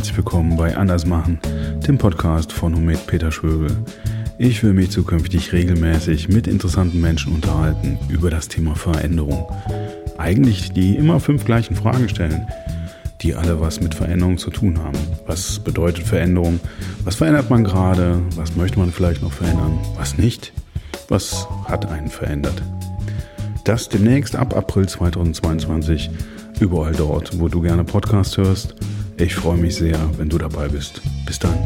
willkommen bei Andersmachen, dem Podcast von Humed Peter Schwöbel. Ich will mich zukünftig regelmäßig mit interessanten Menschen unterhalten über das Thema Veränderung. Eigentlich die immer fünf gleichen Fragen stellen, die alle was mit Veränderung zu tun haben. Was bedeutet Veränderung? Was verändert man gerade? Was möchte man vielleicht noch verändern? Was nicht? Was hat einen verändert? Das demnächst ab April 2022 überall dort, wo du gerne Podcast hörst. Ich freue mich sehr, wenn du dabei bist. Bis dann.